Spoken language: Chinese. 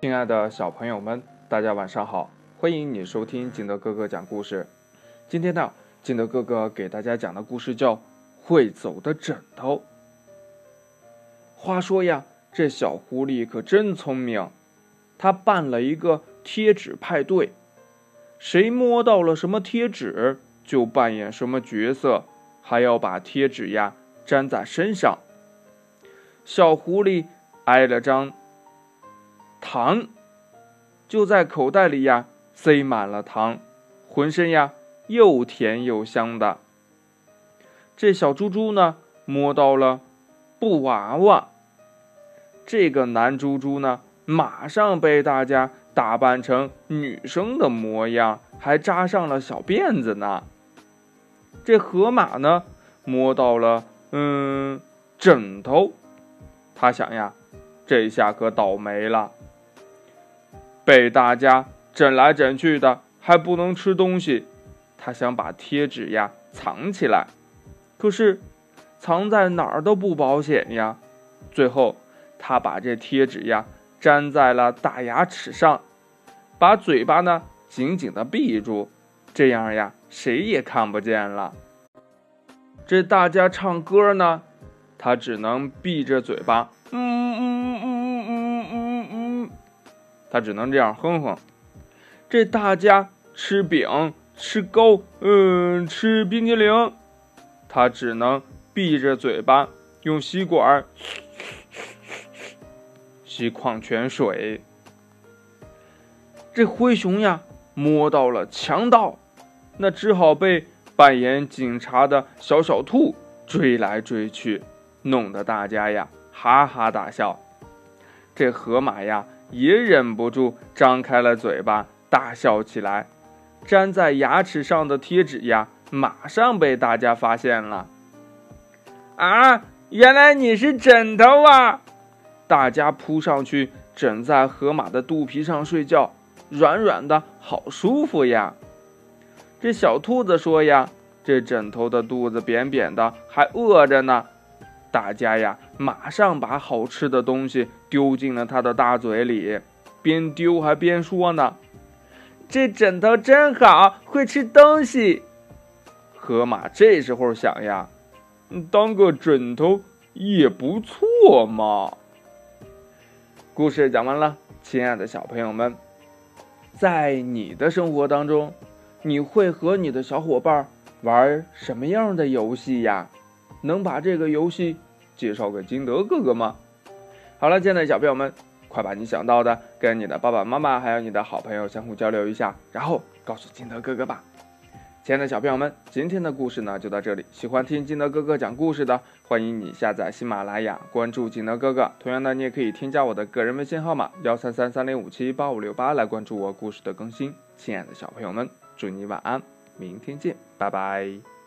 亲爱的小朋友们，大家晚上好！欢迎你收听景德哥哥讲故事。今天呢，景德哥哥给大家讲的故事叫《会走的枕头》。话说呀，这小狐狸可真聪明，他办了一个贴纸派对，谁摸到了什么贴纸，就扮演什么角色，还要把贴纸呀粘在身上。小狐狸挨了张。糖就在口袋里呀，塞满了糖，浑身呀又甜又香的。这小猪猪呢，摸到了布娃娃，这个男猪猪呢，马上被大家打扮成女生的模样，还扎上了小辫子呢。这河马呢，摸到了嗯枕头，他想呀，这下可倒霉了。被大家整来整去的，还不能吃东西。他想把贴纸呀藏起来，可是藏在哪儿都不保险呀。最后，他把这贴纸呀粘在了大牙齿上，把嘴巴呢紧紧的闭住，这样呀谁也看不见了。这大家唱歌呢，他只能闭着嘴巴。嗯嗯。他只能这样哼哼。这大家吃饼、吃糕，嗯，吃冰激凌，他只能闭着嘴巴用吸管吸矿泉水。这灰熊呀，摸到了强盗，那只好被扮演警察的小小兔追来追去，弄得大家呀哈哈大笑。这河马呀。也忍不住张开了嘴巴大笑起来，粘在牙齿上的贴纸呀，马上被大家发现了。啊，原来你是枕头啊！大家扑上去枕在河马的肚皮上睡觉，软软的好舒服呀。这小兔子说呀：“这枕头的肚子扁扁的，还饿着呢。”大家呀，马上把好吃的东西丢进了他的大嘴里，边丢还边说呢：“这枕头真好，会吃东西。”河马这时候想呀：“当个枕头也不错嘛。”故事讲完了，亲爱的小朋友们，在你的生活当中，你会和你的小伙伴玩什么样的游戏呀？能把这个游戏介绍给金德哥哥吗？好了，亲爱的小朋友们，快把你想到的跟你的爸爸妈妈还有你的好朋友相互交流一下，然后告诉金德哥哥吧。亲爱的小朋友们，今天的故事呢就到这里。喜欢听金德哥哥讲故事的，欢迎你下载喜马拉雅，关注金德哥哥。同样的，你也可以添加我的个人微信号码幺三三三零五七八五六八来关注我故事的更新。亲爱的小朋友们，祝你晚安，明天见，拜拜。